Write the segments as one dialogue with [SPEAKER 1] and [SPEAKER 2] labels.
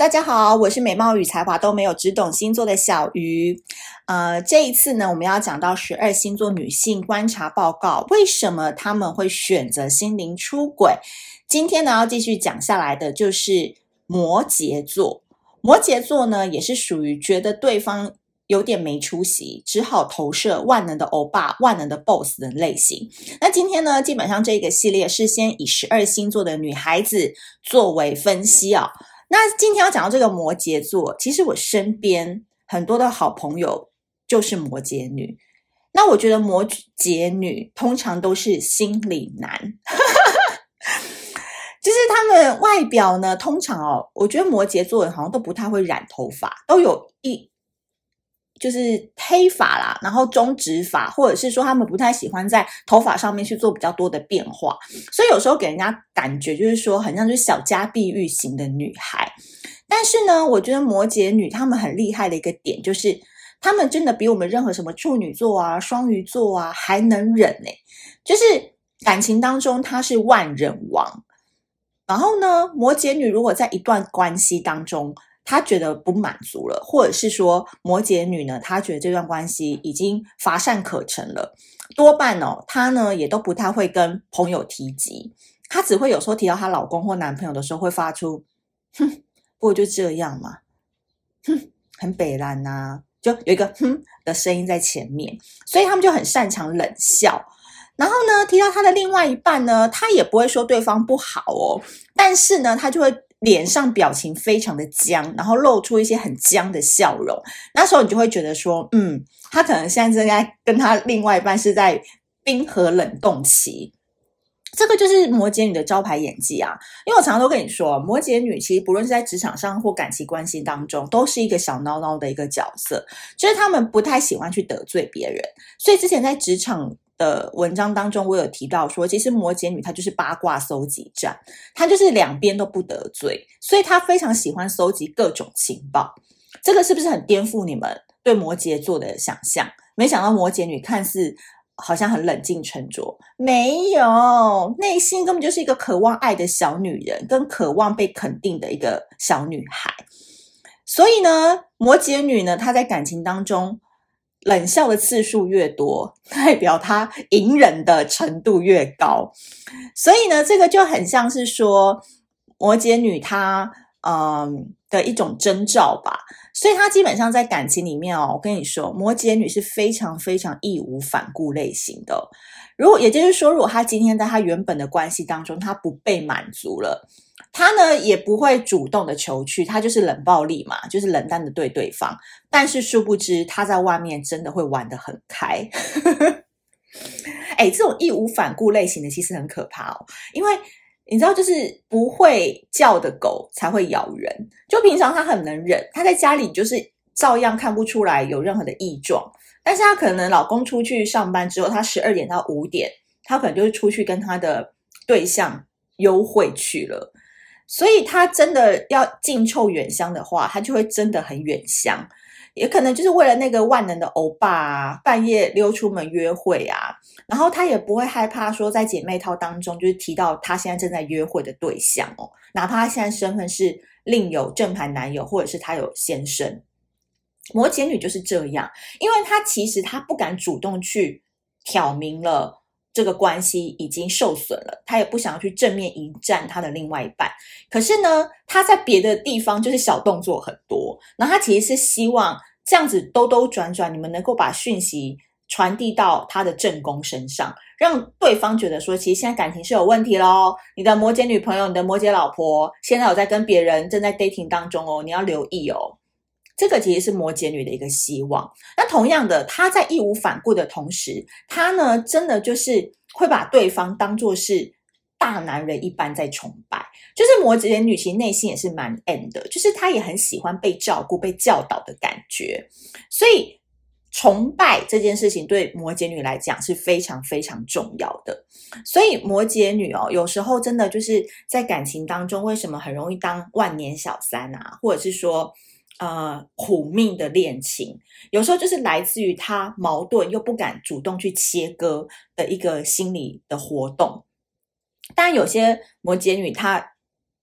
[SPEAKER 1] 大家好，我是美貌与才华都没有，只懂星座的小鱼。呃，这一次呢，我们要讲到十二星座女性观察报告，为什么她们会选择心灵出轨？今天呢，要继续讲下来的就是摩羯座。摩羯座呢，也是属于觉得对方有点没出息，只好投射万能的欧巴、万能的 boss 的类型。那今天呢，基本上这个系列是先以十二星座的女孩子作为分析啊、那今天要讲到这个摩羯座，其实我身边很多的好朋友就是摩羯女。那我觉得摩羯女通常都是心理男，就是他们外表呢，通常哦，我觉得摩羯座人好像都不太会染头发，都有一。就是黑发啦，然后中直发，或者是说他们不太喜欢在头发上面去做比较多的变化，所以有时候给人家感觉就是说很像就是小家碧玉型的女孩。但是呢，我觉得摩羯女她们很厉害的一个点就是，她们真的比我们任何什么处女座啊、双鱼座啊还能忍呢。就是感情当中她是万人王，然后呢，摩羯女如果在一段关系当中，他觉得不满足了，或者是说摩羯女呢，她觉得这段关系已经乏善可陈了，多半哦，她呢也都不太会跟朋友提及，她只会有时候提到她老公或男朋友的时候，会发出“哼，不过就这样嘛，哼，很北烂呐”，就有一个“哼”的声音在前面，所以他们就很擅长冷笑。然后呢，提到他的另外一半呢，他也不会说对方不好哦，但是呢，他就会。脸上表情非常的僵，然后露出一些很僵的笑容。那时候你就会觉得说，嗯，他可能现在正在跟他另外一半是在冰河冷冻期。这个就是摩羯女的招牌演技啊！因为我常常都跟你说，摩羯女其实不论是在职场上或感情关系当中，都是一个小孬孬的一个角色，就是他们不太喜欢去得罪别人。所以之前在职场。的文章当中，我有提到说，其实摩羯女她就是八卦搜集站，她就是两边都不得罪，所以她非常喜欢搜集各种情报。这个是不是很颠覆你们对摩羯座的想象？没想到摩羯女看似好像很冷静沉着，没有，内心根本就是一个渴望爱的小女人，跟渴望被肯定的一个小女孩。所以呢，摩羯女呢，她在感情当中。冷笑的次数越多，代表他隐忍的程度越高。所以呢，这个就很像是说摩羯女她嗯的一种征兆吧。所以她基本上在感情里面哦，我跟你说，摩羯女是非常非常义无反顾类型的。如果也就是说，如果她今天在她原本的关系当中，她不被满足了。他呢也不会主动的求去，他就是冷暴力嘛，就是冷淡的对对方。但是殊不知他在外面真的会玩得很开。哎，这种义无反顾类型的其实很可怕哦，因为你知道，就是不会叫的狗才会咬人。就平常他很能忍，他在家里就是照样看不出来有任何的异状。但是他可能老公出去上班之后，他十二点到五点，他可能就是出去跟他的对象幽会去了。所以他真的要近臭远香的话，他就会真的很远香，也可能就是为了那个万能的欧巴啊，半夜溜出门约会啊，然后他也不会害怕说在姐妹淘当中就是提到他现在正在约会的对象哦，哪怕他现在身份是另有正牌男友，或者是他有先生，摩羯女就是这样，因为他其实他不敢主动去挑明了。这个关系已经受损了，他也不想要去正面迎战他的另外一半。可是呢，他在别的地方就是小动作很多，然后他其实是希望这样子兜兜转转，你们能够把讯息传递到他的正宫身上，让对方觉得说，其实现在感情是有问题咯。你的摩羯女朋友，你的摩羯老婆，现在有在跟别人正在 dating 当中哦，你要留意哦。这个其实是摩羯女的一个希望。那同样的，她在义无反顾的同时，她呢，真的就是会把对方当作是大男人一般在崇拜。就是摩羯女其实内心也是蛮 M 的，就是她也很喜欢被照顾、被教导的感觉。所以崇拜这件事情对摩羯女来讲是非常非常重要的。所以摩羯女哦，有时候真的就是在感情当中，为什么很容易当万年小三啊，或者是说，呃，苦命的恋情，有时候就是来自于他矛盾又不敢主动去切割的一个心理的活动。当然，有些摩羯女她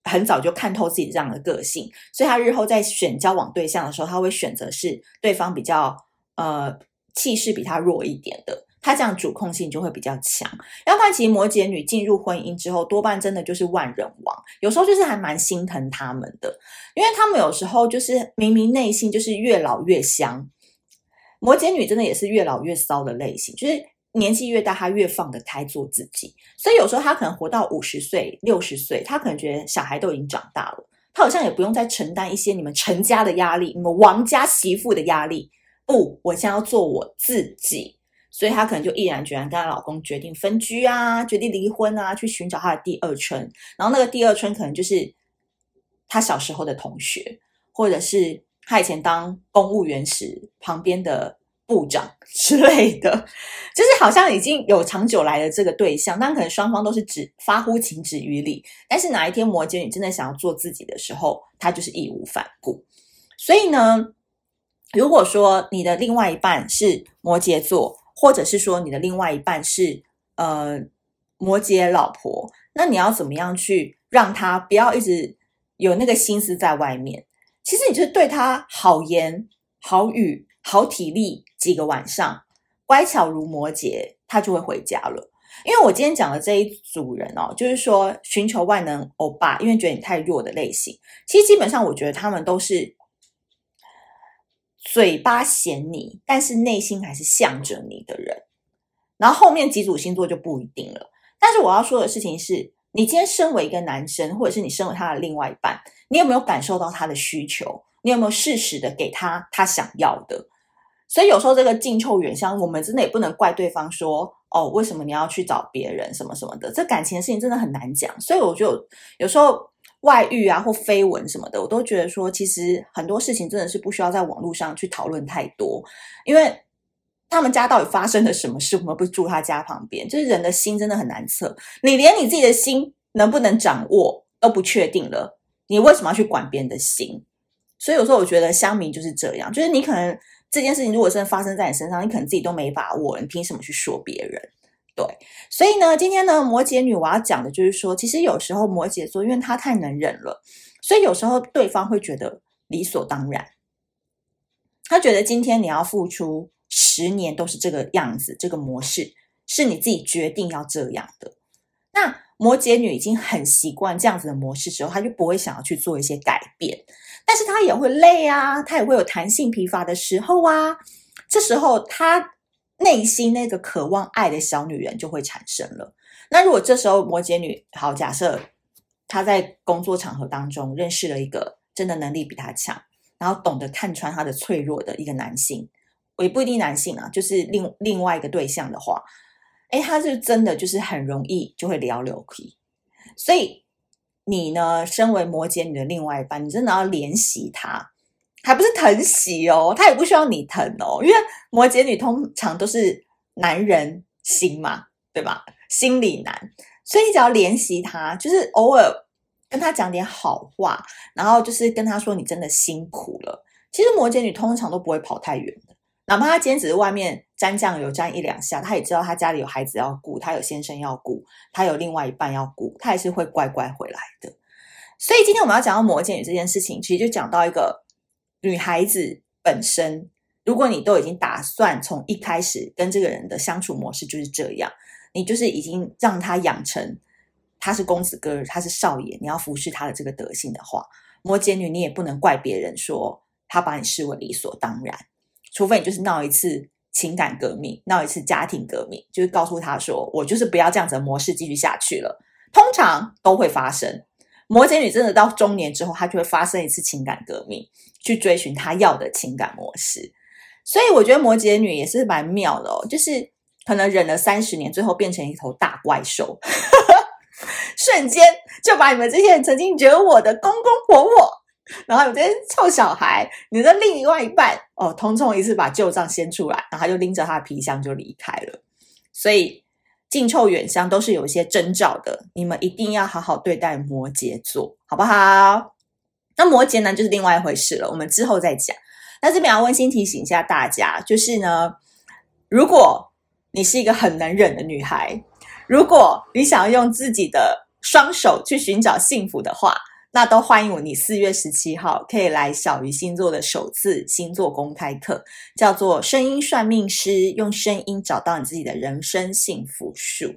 [SPEAKER 1] 很早就看透自己这样的个性，所以她日后在选交往对象的时候，她会选择是对方比较呃气势比她弱一点的，他这样主控性就会比较强。要不然，其实摩羯女进入婚姻之后，多半真的就是万人王，有时候就是还蛮心疼他们的，因为他们有时候就是明明内心就是越老越香。摩羯女真的也是越老越骚的类型，就是年纪越大，她越放得开做自己。所以有时候她可能活到五十岁、六十岁，她可能觉得小孩都已经长大了，她好像也不用再承担一些你们成家的压力、你们王家媳妇的压力。不，我现在要做我自己，所以她可能就毅然决然跟她老公决定分居啊，决定离婚啊，去寻找她的第二春。然后那个第二春可能就是她小时候的同学，或者是。他以前当公务员时，旁边的部长之类的，就是好像已经有长久来的这个对象，但可能双方都是只发乎情止于理。但是哪一天摩羯女真的想要做自己的时候，他就是义无反顾。所以呢，如果说你的另外一半是摩羯座，或者是说你的另外一半是呃摩羯老婆，那你要怎么样去让他不要一直有那个心思在外面？其实你就是对他好言好语好体力几个晚上，乖巧如摩羯，他就会回家了。因为我今天讲的这一组人哦，就是说寻求万能欧巴，因为觉得你太弱的类型。其实基本上我觉得他们都是嘴巴嫌你，但是内心还是向着你的人。然后后面几组星座就不一定了。但是我要说的事情是，你今天身为一个男生，或者是你身为他的另外一半。你有没有感受到他的需求？你有没有适时的给他他想要的？所以有时候这个近臭远香，我们真的也不能怪对方说哦，为什么你要去找别人什么什么的？这感情的事情真的很难讲。所以我就有时候外遇啊或绯闻什么的，我都觉得说，其实很多事情真的是不需要在网络上去讨论太多，因为他们家到底发生了什么事，我们不住他家旁边，就是人的心真的很难测，你连你自己的心能不能掌握都不确定了。你为什么要去管别人的心？所以有时候我觉得乡民就是这样，就是你可能这件事情如果真的发生在你身上，你可能自己都没把握，你凭什么去说别人？对，所以呢，今天呢，摩羯女我要讲的就是说，其实有时候摩羯座因为他太能忍了，所以有时候对方会觉得理所当然，他觉得今天你要付出十年都是这个样子，这个模式是你自己决定要这样的，那。摩羯女已经很习惯这样子的模式之后，她就不会想要去做一些改变，但是她也会累啊，她也会有弹性疲乏的时候啊。这时候，她内心那个渴望爱的小女人就会产生了。那如果这时候摩羯女，好，假设她在工作场合当中认识了一个真的能力比她强，然后懂得看穿她的脆弱的一个男性，我也不一定男性啊，就是另另外一个对象的话。哎，他是真的就是很容易就会聊聊可以，所以你呢，身为摩羯女的另外一半，你真的要怜惜他，还不是疼惜哦，他也不需要你疼哦，因为摩羯女通常都是男人心嘛，对吧？心里男，所以你只要怜惜他，就是偶尔跟他讲点好话，然后就是跟他说你真的辛苦了。其实摩羯女通常都不会跑太远的。哪怕他今天只是外面沾酱油沾一两下，他也知道他家里有孩子要顾，他有先生要顾，他有另外一半要顾，他还是会乖乖回来的。所以今天我们要讲到摩羯女这件事情，其实就讲到一个女孩子本身，如果你都已经打算从一开始跟这个人的相处模式就是这样，你就是已经让他养成他是公子哥，他是少爷，你要服侍他的这个德性的话，摩羯女你也不能怪别人说他把你视为理所当然。除非你就是闹一次情感革命，闹一次家庭革命，就是告诉他说，我就是不要这样子的模式继续下去了。通常都会发生。摩羯女真的到中年之后，她就会发生一次情感革命，去追寻她要的情感模式。所以我觉得摩羯女也是蛮妙的哦，就是可能忍了三十年，最后变成一头大怪兽，瞬间就把你们这些人曾经惹我的公公婆婆。然后有这些臭小孩，你的另外一半哦，通通一次把旧账掀出来，然后他就拎着他的皮箱就离开了。所以近臭远香都是有一些征兆的，你们一定要好好对待摩羯座，好不好？那摩羯男，就是另外一回事了，我们之后再讲。那这边要温馨提醒一下大家，就是呢，如果你是一个很能忍的女孩，如果你想要用自己的双手去寻找幸福的话。那都欢迎我。你四月十七号可以来小鱼星座的首次星座公开课，叫做《声音算命师》，用声音找到你自己的人生幸福树。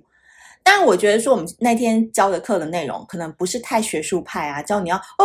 [SPEAKER 1] 但我觉得说，我们那天教的课的内容可能不是太学术派啊，教你要哦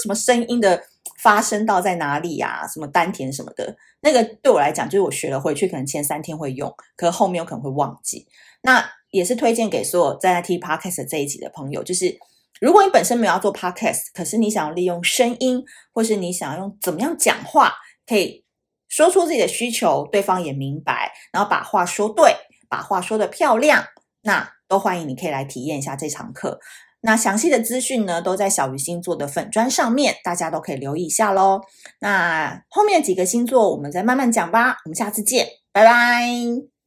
[SPEAKER 1] 什么声音的发声到在哪里呀、什么丹田什么的。那个对我来讲，就是我学了回去，可能前三天会用，可是后面有可能会忘记。那也是推荐给所有在听 Podcast 这一集的朋友，就是。如果你本身没有要做 podcast，可是你想要利用声音，或是你想要用怎么样讲话，可以说出自己的需求，对方也明白，然后把话说对，把话说得漂亮，那都欢迎你可以来体验一下这堂课。那详细的资讯呢，都在小鱼星座的粉砖上面，大家都可以留意一下喽。那后面几个星座我们再慢慢讲吧，我们下次见，拜拜。